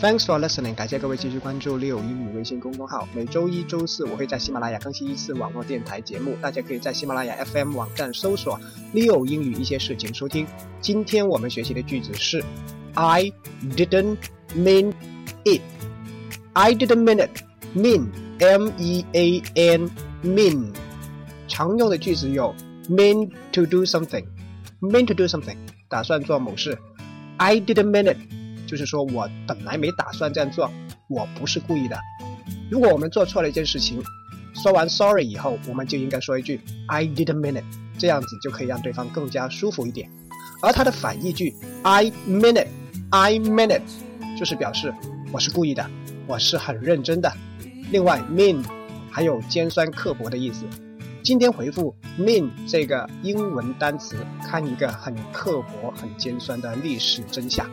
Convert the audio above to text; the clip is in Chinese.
Thanks for listening，感谢各位继续关注利友英语微信公众号。每周一、周四我会在喜马拉雅更新一次网络电台节目，大家可以在喜马拉雅 FM 网站搜索“利友英语一些事情”收听。今天我们学习的句子是 I didn't mean it. I didn't mean it. Mean, M-E-A-N, mean。常用的句子有 mean to do something, mean to do something，打算做某事。I didn't mean it，就是说我本来没打算这样做，我不是故意的。如果我们做错了一件事情，说完 sorry 以后，我们就应该说一句 I didn't mean it，这样子就可以让对方更加舒服一点。而它的反义句 I mean it, I mean it，就是表示我是故意的，我是很认真的。另外，mean 还有尖酸刻薄的意思。今天回复 mean 这个英文单词，看一个很刻薄、很尖酸的历史真相。